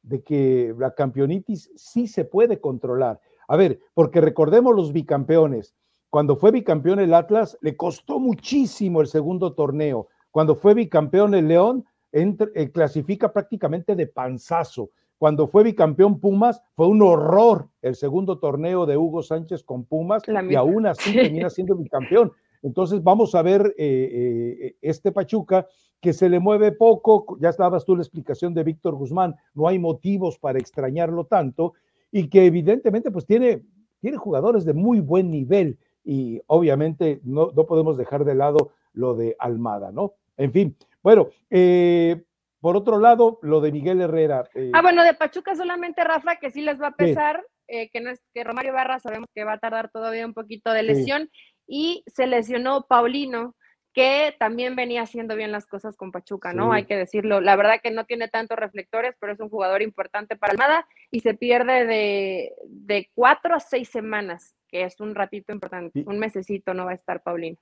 de que la campeonitis sí se puede controlar. A ver, porque recordemos los bicampeones. Cuando fue bicampeón el Atlas, le costó muchísimo el segundo torneo. Cuando fue bicampeón el León, eh, clasifica prácticamente de panzazo. Cuando fue bicampeón Pumas, fue un horror el segundo torneo de Hugo Sánchez con Pumas y aún así termina siendo bicampeón. Entonces vamos a ver eh, eh, este Pachuca que se le mueve poco, ya estabas tú la explicación de Víctor Guzmán, no hay motivos para extrañarlo tanto y que evidentemente pues tiene, tiene jugadores de muy buen nivel y obviamente no, no podemos dejar de lado lo de Almada, ¿no? En fin, bueno, eh, por otro lado, lo de Miguel Herrera. Eh, ah, bueno, de Pachuca solamente, Rafa, que sí les va a pesar, eh, que no es que Romario Barra sabemos que va a tardar todavía un poquito de lesión, y se lesionó Paulino, que también venía haciendo bien las cosas con Pachuca, ¿no? Hay que decirlo. La verdad que no tiene tantos reflectores, pero es un jugador importante para Almada y se pierde de, de cuatro a seis semanas, que es un ratito importante, un mesecito no va a estar Paulino.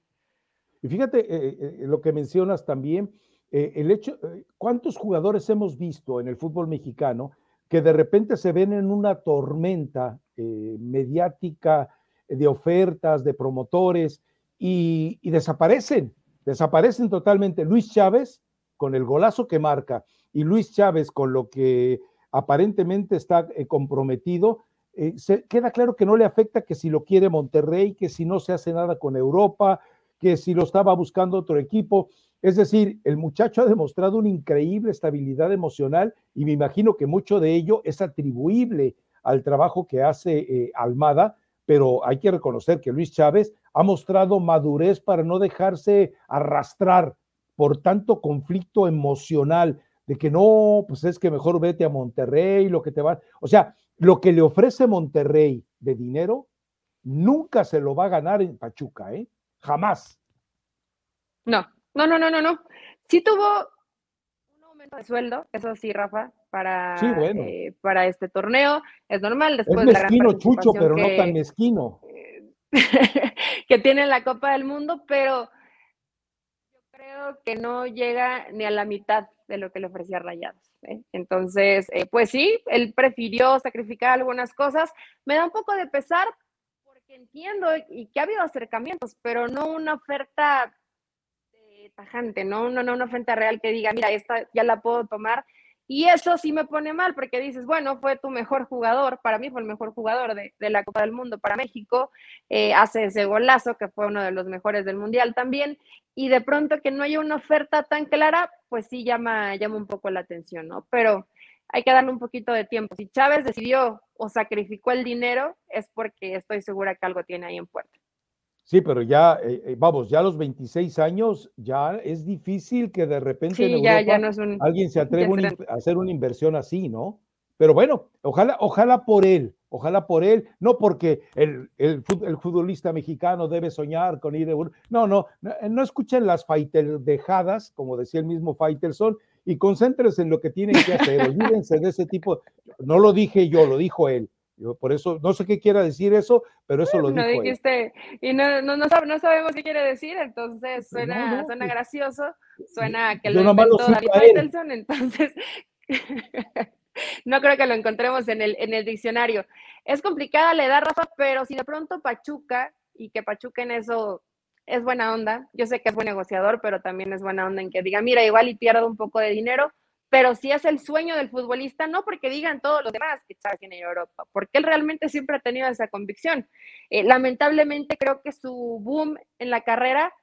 Y fíjate eh, lo que mencionas también eh, el hecho, eh, ¿cuántos jugadores hemos visto en el fútbol mexicano que de repente se ven en una tormenta eh, mediática de ofertas, de promotores y, desaparecen, desaparecen totalmente? Luis Chávez con el golazo que marca y Luis Chávez con lo que aparentemente está comprometido, se, queda claro que no le afecta que si lo quiere Monterrey, que si no se hace nada con Europa, que si lo estaba buscando otro equipo. Es decir, el muchacho ha demostrado una increíble estabilidad emocional y me imagino que mucho de ello es atribuible al trabajo que hace eh, Almada, pero hay que reconocer que Luis Chávez ha mostrado madurez para no dejarse arrastrar por tanto conflicto emocional de que no, pues es que mejor vete a Monterrey, lo que te va, o sea, lo que le ofrece Monterrey de dinero, nunca se lo va a ganar en Pachuca, ¿eh? Jamás. No, no, no, no, no, no. Sí tuvo aumento de sueldo, eso sí, Rafa, para, eh, para este torneo. Es normal después es mezquino, Chucho, pero no tan mezquino. que tiene la Copa del Mundo, pero yo creo que no llega ni a la mitad de lo que le ofrecía Rayados. ¿eh? Entonces, eh, pues sí, él prefirió sacrificar algunas cosas. Me da un poco de pesar porque entiendo y que ha habido acercamientos, pero no una oferta tajante, ¿no? No, no, una frente real que diga, mira, esta ya la puedo tomar. Y eso sí me pone mal, porque dices, bueno, fue tu mejor jugador, para mí fue el mejor jugador de, la Copa del Mundo para México, eh, hace ese golazo que fue uno de los mejores del Mundial también, y de pronto que no haya una oferta tan clara, pues sí llama, llama un poco la atención, ¿no? Pero hay que darle un poquito de tiempo. Si Chávez decidió o sacrificó el dinero, es porque estoy segura que algo tiene ahí en puerta. Sí, pero ya, eh, eh, vamos, ya a los 26 años ya es difícil que de repente alguien se atreva a hacer una inversión así, ¿no? Pero bueno, ojalá, ojalá por él, ojalá por él, no porque el, el, futbolista mexicano debe soñar con ir a No, no, no, escuchen las dejadas, como decía el mismo Faitelson, y concéntrense en lo que tienen que hacer, olvídense de ese tipo. No lo dije yo, lo dijo él. Yo por eso, no sé qué quiera decir eso, pero eso lo no dijo dijiste, Y no, no, no, sabemos qué quiere decir, entonces suena, suena pues, gracioso, suena que lo inventó David Faitelson, entonces no creo que lo encontremos en el, en el diccionario. Es complicada la edad, Rafa, pero si de pronto Pachuca, y que Pachuca en eso es buena onda, yo sé que es buen negociador, pero también es buena onda en que diga, mira, igual y pierdo un poco de dinero, pero si es el sueño del futbolista, no porque digan todos los demás que Chávez tiene Europa, porque él realmente siempre ha tenido esa convicción. Eh, lamentablemente creo que su boom en la carrera,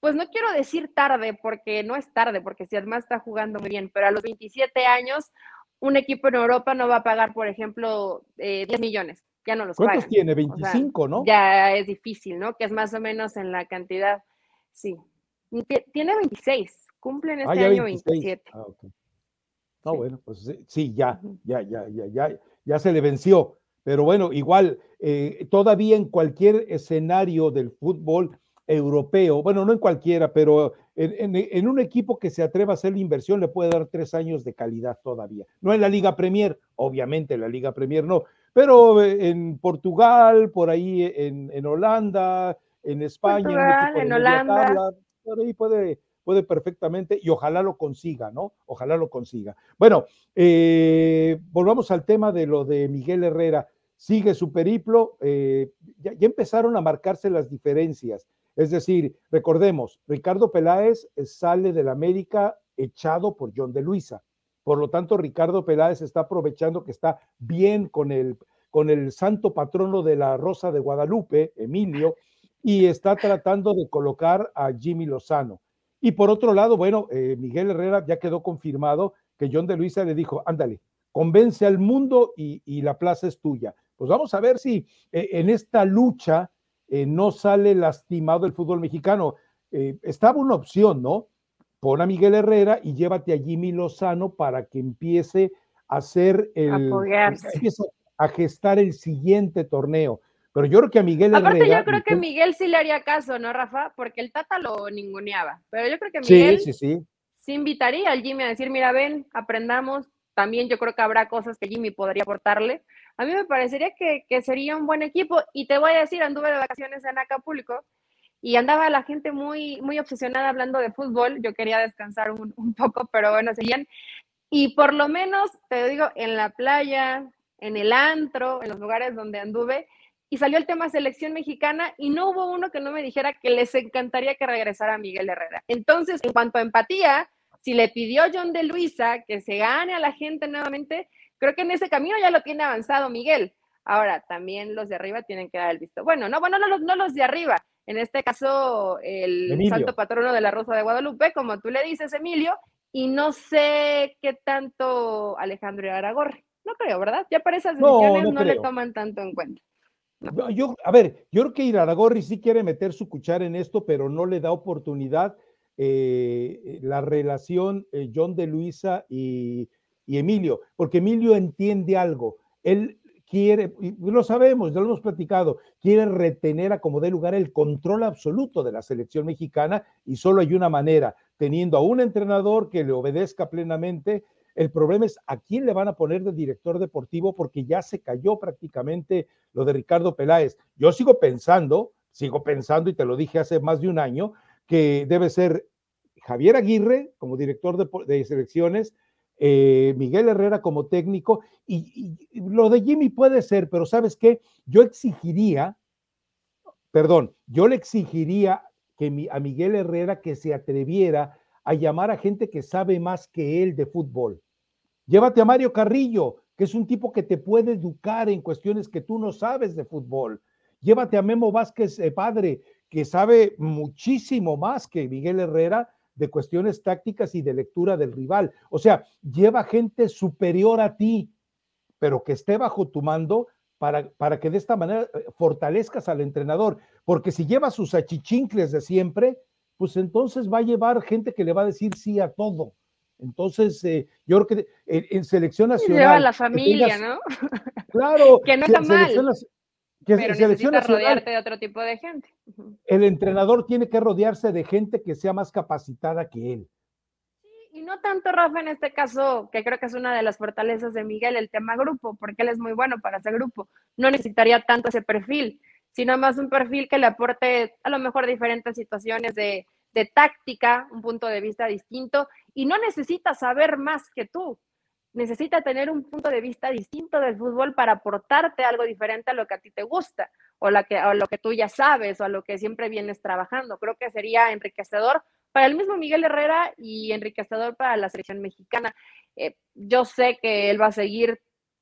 pues no quiero decir tarde, porque no es tarde, porque si además está jugando muy bien, pero a los 27 años, un equipo en Europa no va a pagar, por ejemplo, 10 eh, millones, ya no los ¿Cuántos tiene? 25, ¿no? Ya es difícil, ¿no? Que es más o menos en la cantidad, sí. Tiene 26, cumplen este año 27. Ah, ah bueno, pues sí, ya, ya, ya, ya, ya, ya se le venció. Pero bueno, igual, eh, todavía en cualquier escenario del fútbol europeo, bueno, no en cualquiera, pero en, un equipo que se atreva a hacer la inversión le puede dar tres años de calidad todavía. No en la Liga Premier, obviamente en la Liga Premier no, pero en Portugal, por ahí en, Holanda, en España, en, Holanda. por ahí puede, puede perfectamente y ojalá lo consiga, ¿no? Ojalá lo consiga. Bueno, eh, volvamos al tema de lo de Miguel Herrera. Sigue su periplo, eh, ya, empezaron a marcarse las diferencias. Es decir, recordemos, Ricardo Peláez sale del América echado por John de Luisa. Por lo tanto, Ricardo Peláez está aprovechando que está bien con el, con el santo patrono de la Rosa de Guadalupe, Emilio, y está tratando de colocar a Jimmy Lozano. Y por otro lado, bueno, eh, Miguel Herrera ya quedó confirmado que John de Luisa le dijo, ándale, convence al mundo y, la plaza es tuya. Pues vamos a ver si eh, en esta lucha eh, no sale lastimado el fútbol mexicano. estaba una opción, ¿no? Pon a Miguel Herrera y llévate a Jimmy Lozano para que empiece a hacer el... a gestar el siguiente torneo. Pero yo creo que a Miguel Aparte, yo creo que Miguel sí le haría caso, ¿no, Rafa? Porque el Tata lo ninguneaba. Pero yo creo que Miguel sí, sí, sí. invitaría al Jimmy a decir, mira, ven, aprendamos. También yo creo que habrá cosas que Jimmy podría aportarle. A mí me parecería que, sería un buen equipo. Y te voy a decir, anduve de vacaciones en Acapulco y andaba la gente muy, muy obsesionada hablando de fútbol. Yo quería descansar un, un poco, pero bueno, seguían. Y por lo menos, te digo, en la playa, en el antro, en los lugares donde anduve, y salió el tema selección mexicana y no hubo uno que no me dijera que les encantaría que regresara Miguel Herrera. Entonces, en cuanto a empatía, si le pidió John de Luisa que se gane a la gente nuevamente, creo que en ese camino ya lo tiene avanzado Miguel. Ahora, también los de arriba tienen que dar el visto. Bueno, no, bueno, no los, no los de arriba. En este caso, el santo patrono de la Rosa de Guadalupe, como tú le dices, Emilio, y no sé qué tanto Alejandro Aragorri. No creo, ¿verdad? Ya para esas decisiones no le toman tanto en cuenta. Yo, a ver, yo creo que Iraragorri sí quiere meter su cuchara en esto, pero no le da oportunidad eh, la relación eh, John de Luisa y, Emilio, porque Emilio entiende algo. Él quiere, y lo sabemos, ya lo hemos platicado, quiere retener a como dé lugar el control absoluto de la selección mexicana y solo hay una manera, teniendo a un entrenador que le obedezca plenamente el problema es a quién le van a poner de director deportivo porque ya se cayó prácticamente lo de Ricardo Peláez. Yo sigo pensando, sigo pensando y te lo dije hace más de un año, que debe ser Javier Aguirre como director de, selecciones, eh, Miguel Herrera como técnico y, lo de Jimmy puede ser, pero ¿sabes qué? Yo exigiría, perdón, yo le exigiría que a Miguel Herrera que se atreviera a llamar a gente que sabe más que él de fútbol. Llévate a Mario Carrillo, que es un tipo que te puede educar en cuestiones que tú no sabes de fútbol. Llévate a Memo Vázquez, eh, padre, que sabe muchísimo más que Miguel Herrera de cuestiones tácticas y de lectura del rival. O sea, lleva gente superior a ti, pero que esté bajo tu mando para, para que de esta manera eh, fortalezcas al entrenador. Porque si lleva sus achichincles de siempre, pues entonces va a llevar gente que le va a decir sí a todo. Entonces, eh, yo creo que en, selección nacional. Lleva la familia, ¿no? Claro. que no está mal. Que pero necesitas rodearte de otro tipo de gente. El entrenador tiene que rodearse de gente que sea más capacitada que él. Sí, y no tanto Rafa en este caso, que creo que es una de las fortalezas de Miguel, el tema grupo, porque él es muy bueno para ese grupo. No necesitaría tanto ese perfil, sino más un perfil que le aporte a lo mejor diferentes situaciones de, de táctica, un punto de vista distinto, y no necesita saber más que tú necesita tener un punto de vista distinto del fútbol para aportarte algo diferente a lo que a ti te gusta o, la que, a lo que tú ya sabes o a lo que siempre vienes trabajando. Creo que sería enriquecedor para el mismo Miguel Herrera y enriquecedor para la selección mexicana. Eh, yo sé que él va a seguir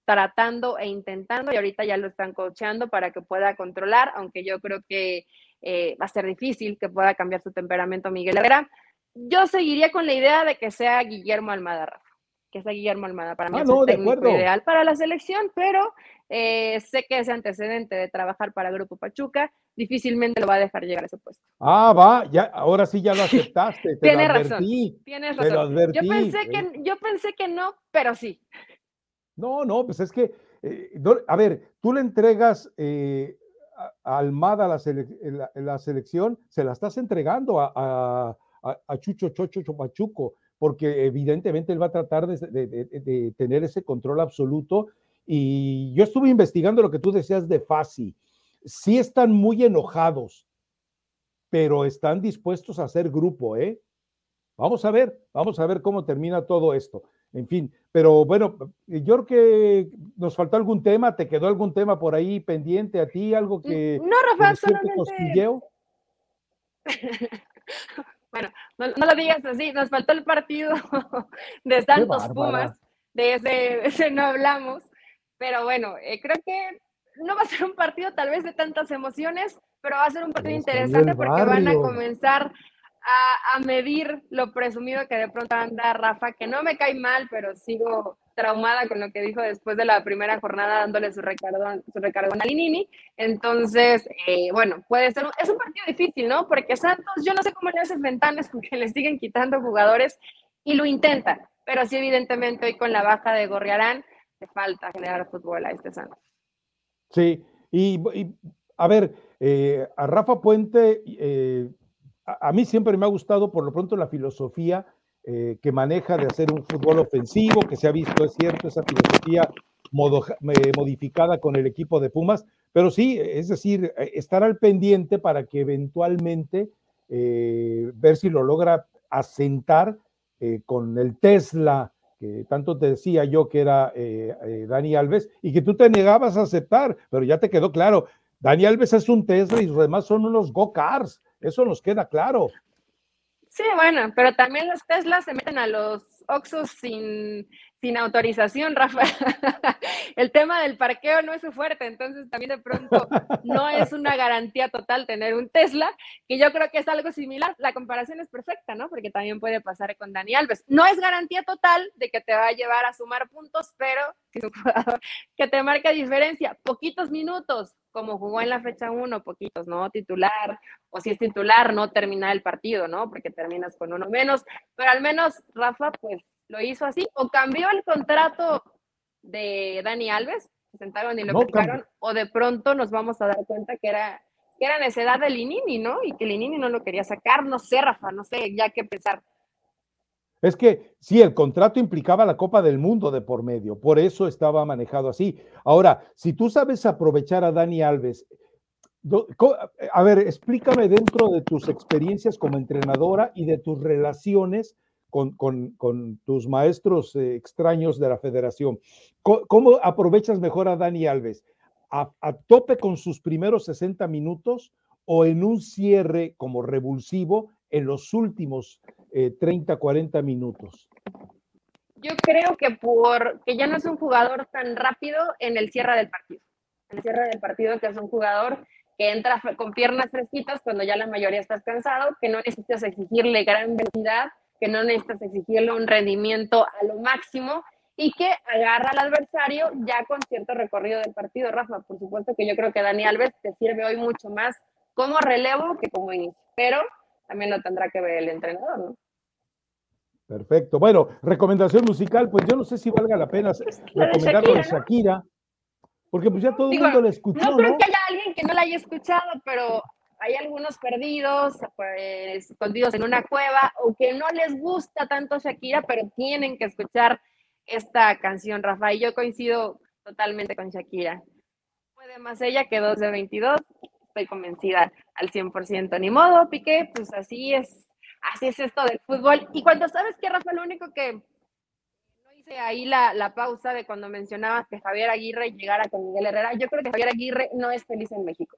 tratando e intentando y ahorita ya lo están coachando para que pueda controlar, aunque yo creo que eh, va a ser difícil que pueda cambiar su temperamento Miguel Herrera. Yo seguiría con la idea de que sea Guillermo Almada que es Guillermo Almada. Para mí ah, es el técnico ideal para la selección, pero eh, sé que ese antecedente de trabajar para Grupo Pachuca difícilmente lo va a dejar llegar a ese puesto. Ah, va, ya, ahora sí ya lo aceptaste. tienes razón. Tienes razón. yo, pensé que, eh. yo pensé que no, pero sí. No, no, pues es que, eh, a ver, tú le entregas a Almada la, la, selección, se la estás entregando a, Chucho Chocho Pachuco porque evidentemente él va a tratar de, tener ese control absoluto. Y yo estuve investigando lo que tú decías de Fasi. Sí están muy enojados, pero están dispuestos a hacer grupo, ¿eh? Vamos a ver, vamos a ver cómo termina todo esto. En fin, pero bueno, yo creo que nos faltó algún tema, ¿te quedó algún tema por ahí pendiente a ti? ¿Algo que... No, Rafa, solamente... Bueno, no, lo digas así, nos faltó el partido de Santos Pumas, de ese, no hablamos, pero bueno, eh, creo que no va a ser un partido tal vez de tantas emociones, pero va a ser un partido interesante porque van a comenzar a, medir lo presumido que de pronto anda Rafa, que no me cae mal, pero sigo traumada con lo que dijo después de la primera jornada dándole su recargo, su recargo a Linini. Entonces, eh, bueno, puede ser, es un partido difícil, ¿no? Porque Santos, yo no sé cómo le hacen ventanas porque le siguen quitando jugadores y lo intentan, pero sí evidentemente hoy con la baja de Gorriarán le falta generar fútbol a este Santos. Sí, y, a ver, eh, a Rafa Puente, eh, a, mí siempre me ha gustado por lo pronto la filosofía eh, que maneja de hacer un fútbol ofensivo, que se ha visto, es cierto, esa filosofía modificada con el equipo de Pumas, pero sí, es decir, eh, estar al pendiente para que eventualmente eh, ver si lo logra asentar con el Tesla, que tanto te decía yo que era Dani Alves, y que tú te negabas a aceptar, pero ya te quedó claro, Dani Alves es un Tesla y los demás son unos go-cars. Eso nos queda claro. Sí, bueno, pero también los Teslas se meten a los Oxus sin, sin autorización, Rafa. El tema del parqueo no es su fuerte, entonces también de pronto no es una garantía total tener un Tesla, que yo creo que es algo similar. La comparación es perfecta, ¿no? Porque también puede pasar con Dani Alves. No es garantía total de que te va a llevar a sumar puntos, pero que te marca diferencia. Poquitos minutos, como jugó en la fecha 1, poquitos, ¿no? Titular, o si es titular, no termina el partido, ¿no? Porque terminas con uno menos, pero al menos Rafa, pues lo hizo así, o cambió el contrato de Dani Alves, se sentaron y lo no, o de pronto nos vamos a dar cuenta que era, que era necesidad de Linini, ¿no? Y que Linini no lo quería sacar, no sé, Rafa, no sé, ya qué pensar. Es que sí, el contrato implicaba la Copa del Mundo de por medio, por eso estaba manejado así. Ahora, si tú sabes aprovechar a Dani Alves, a ver, explícame dentro de tus experiencias como entrenadora y de tus relaciones con, tus maestros eh, extraños de la federación, ¿cómo, aprovechas mejor a Dani Alves? ¿A, ¿A, tope con sus primeros 60 minutos o en un cierre como revulsivo en los últimos 30, eh, 40 minutos? Yo creo que por que ya no es un jugador tan rápido en el cierre del partido. En el cierre del partido que es un jugador que entra con piernas fresquitas cuando ya la mayoría está cansado, que no necesitas exigirle gran velocidad, que no necesitas exigirle un rendimiento a lo máximo y que agarra al adversario ya con cierto recorrido del partido. Rafa, por supuesto que yo creo que Dani Alves te sirve hoy mucho más como relevo que como inicio, pero también lo tendrá que ver el entrenador, ¿no? Perfecto. Bueno, recomendación musical, pues yo no sé si valga la pena recomendar de Shakira, porque pues ya todo el mundo la escuchó. No creo que haya alguien que no la haya escuchado, pero hay algunos perdidos, pues, escondidos en una cueva, o que no les gusta tanto Shakira, pero tienen que escuchar esta canción, Rafa. Y yo coincido totalmente con Shakira. Puede más ella que dos de 22, estoy convencida al 100%. Ni modo, Piqué, pues así es así es esto del fútbol. Y cuando sabes que Rafa, lo único que no hice ahí la, la, pausa de cuando mencionabas que Javier Aguirre llegara con Miguel Herrera, yo creo que Javier Aguirre no es feliz en México.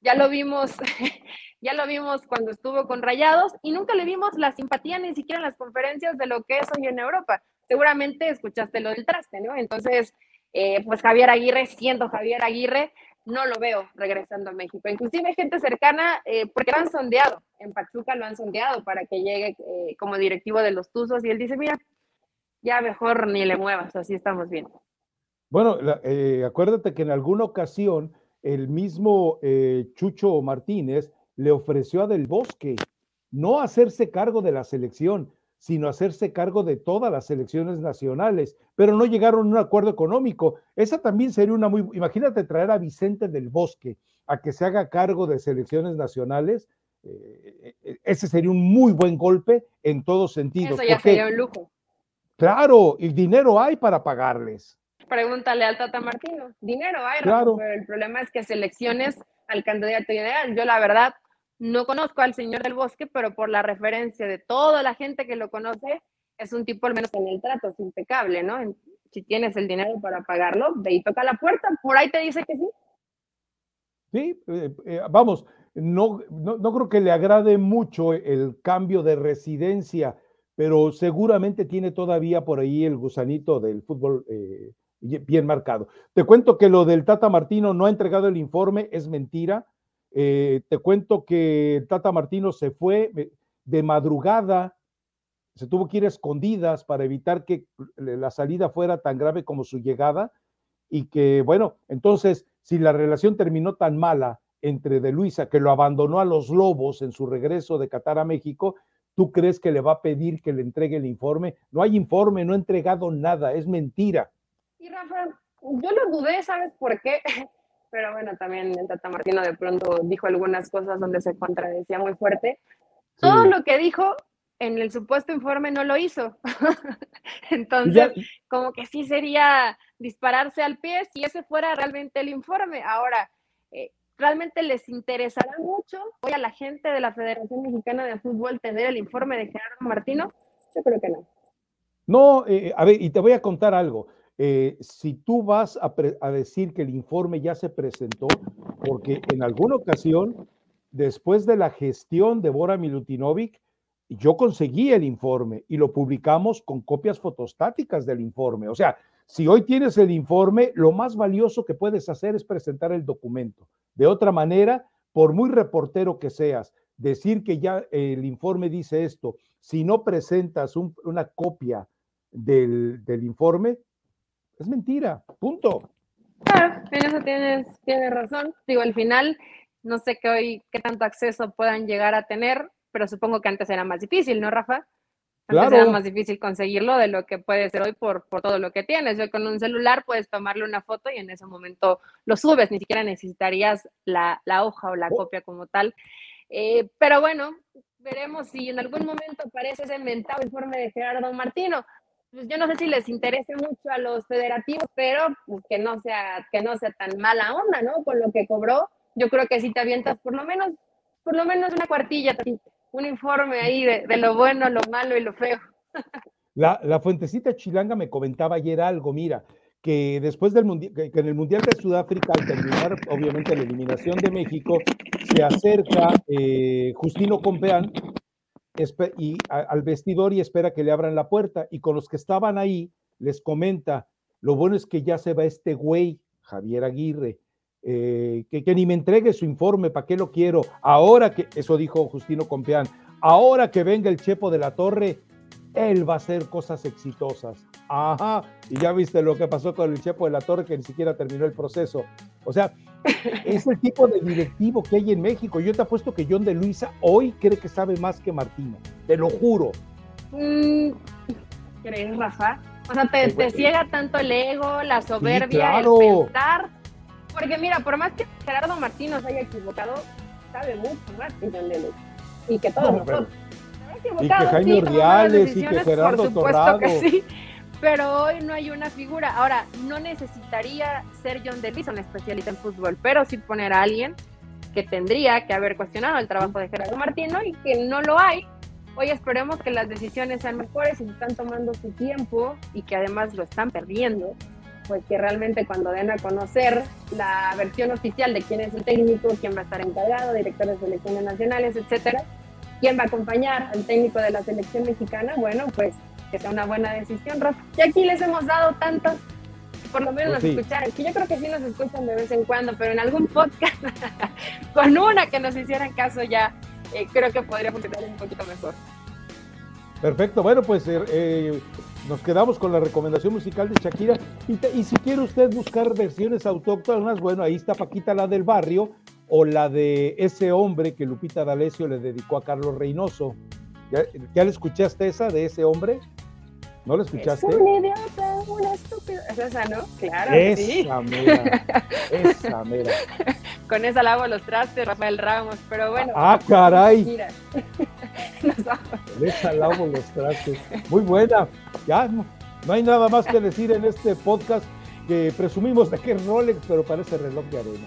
Ya lo vimos, ya lo vimos cuando estuvo con Rayados y nunca le vimos la simpatía ni siquiera en las conferencias de lo que es hoy en Europa. Seguramente escuchaste lo del traste, ¿no? Entonces, eh, pues Javier Aguirre, siendo Javier Aguirre, no lo veo regresando a México. Inclusive gente cercana, eh, porque lo han sondeado, en Pachuca lo han sondeado para que llegue eh, como directivo de los Tuzos y él dice, mira, ya mejor ni le muevas, así estamos bien. Bueno, eh, acuérdate que en alguna ocasión el mismo Chucho Martínez le ofreció a Del Bosque no hacerse cargo de la selección, sino hacerse cargo de todas las selecciones nacionales, pero no llegaron a un acuerdo económico. Esa también sería una muy, imagínate traer a Vicente del Bosque a que se haga cargo de selecciones nacionales, eh, eh, ese sería un muy buen golpe en todos sentidos. Eso ya sería un lujo. Claro, y dinero hay para pagarles. Pregúntale al Tata Martino, dinero hay, claro. pero el problema es que selecciones al candidato ideal. Yo la verdad no conozco al señor del bosque, pero por la referencia de toda la gente que lo conoce, es un tipo al menos en el trato, es impecable, ¿no? Si tienes el dinero para pagarlo, ve y toca la puerta, por ahí te dice que sí. Sí, eh, eh, vamos, no, no, creo que le agrade mucho el cambio de residencia, pero seguramente tiene todavía por ahí el gusanito del fútbol eh, bien marcado. Te cuento que lo del Tata Martino no ha entregado el informe, es mentira. Eh, te cuento que Tata Martino se fue de madrugada, se tuvo que ir a escondidas para evitar que la salida fuera tan grave como su llegada y que, bueno, entonces, si la relación terminó tan mala entre De Luisa, que lo abandonó a los Lobos en su regreso de Qatar a México, ¿tú crees que le va a pedir que le entregue el informe? No hay informe, no ha entregado nada, es mentira. Y Rafa, yo lo dudé, ¿sabes por qué? pero bueno, también el Tata Martino de pronto dijo algunas cosas donde se contradecía muy fuerte. Todo lo que dijo en el supuesto informe no lo hizo. Entonces, como que sí sería dispararse al pie si ese fuera realmente el informe. Ahora, eh, ¿realmente les interesará mucho hoy a la gente de la Federación Mexicana de Fútbol tener el informe de Gerardo Martino? Yo creo que no. No, eh, a ver, y te voy a contar algo. Eh, si tú vas a, decir que el informe ya se presentó, porque en alguna ocasión, después de la gestión de Bora Milutinovic, yo conseguí el informe y lo publicamos con copias fotostáticas del informe. O sea, si hoy tienes el informe, lo más valioso que puedes hacer es presentar el documento. De otra manera, por muy reportero que seas, decir que ya el informe dice esto, si no presentas una copia del, del informe, es mentira, punto. Claro, en eso tienes, tienes razón. Digo, al final, no sé qué hoy, qué tanto acceso puedan llegar a tener, pero supongo que antes era más difícil, ¿no, Rafa? Antes era más difícil conseguirlo de lo que puede ser hoy por, por todo lo que tienes. Hoy con un celular puedes tomarle una foto y en ese momento lo subes, ni siquiera necesitarías la, la hoja o la oh. copia como tal. Eh, pero bueno, veremos si en algún momento aparece ese inventado informe de Gerardo Martino pues yo no sé si les interese mucho a los federativos, pero pues que no sea, que no sea tan mala onda, ¿no? Con lo que cobró, yo creo que si te avientas por lo menos, por lo menos una cuartilla, un informe ahí de, lo bueno, lo malo y lo feo. La, la, fuentecita chilanga me comentaba ayer algo, mira, que después del mundial, que, en el Mundial de Sudáfrica, al terminar obviamente la eliminación de México, se acerca eh, Justino Compeán y al vestidor y espera que le abran la puerta. Y con los que estaban ahí, les comenta, lo bueno es que ya se va este güey, Javier Aguirre, eh, que, ni me entregue su informe, ¿para qué lo quiero? Ahora que, eso dijo Justino Compeán, ahora que venga el Chepo de la Torre, él va a hacer cosas exitosas. Ajá, y ya viste lo que pasó con el Chepo de la Torre, que ni siquiera terminó el proceso. O sea, es el tipo de directivo que hay en México. Yo te apuesto que John de Luisa hoy cree que sabe más que Martino, te lo juro. Mm, ¿Crees, Rafa? O sea, te, ciega tanto el ego, la soberbia, el pensar. Porque mira, por más que Gerardo Martín nos haya equivocado, sabe mucho más que John Lennon. Y que todos nosotros. Y que Jaime Urdiales y que Gerardo Torrado. Que sí, pero hoy no hay una figura. Ahora, no necesitaría ser John DeLison especialista en fútbol, pero sí poner a alguien que tendría que haber cuestionado el trabajo de Gerardo Martín, ¿no? Y que no lo hay, Hoy esperemos que las decisiones sean mejores y se están tomando su tiempo y que además lo están perdiendo, pues que realmente cuando den a conocer la versión oficial de quién es el técnico, quién va a estar encargado, directores de selecciones nacionales, etcétera, quién va a acompañar al técnico de la selección mexicana, bueno, pues que sea una buena decisión, Rafa. Y aquí les hemos dado tanto, por lo menos pues nos escucharon, que yo creo que sí nos escuchan de vez en cuando, pero en algún podcast, con una que nos hicieran caso ya eh, creo que podría funcionar un poquito mejor. Perfecto, bueno, pues eh, eh, nos quedamos con la recomendación musical de Shakira. Y, si quiere usted buscar versiones autóctonas, bueno, ahí está Paquita la del barrio o la de ese hombre que Lupita D'Alessio le dedicó a Carlos Reynoso. ¿Ya, ¿Ya le escuchaste esa de ese hombre? ¿No lo escuchaste? Es un idiota, una estúpida. Es esa, ¿no? Claro. Esa sí. mera. Esa mera. Con esa lavo los trastes, Rafael Ramos. Pero bueno. Ah, caray. Mira. Con esa lavo los trastes. Muy buena. Ya no, no hay nada más que decir en este podcast que presumimos de que es Rolex, pero parece reloj de arena.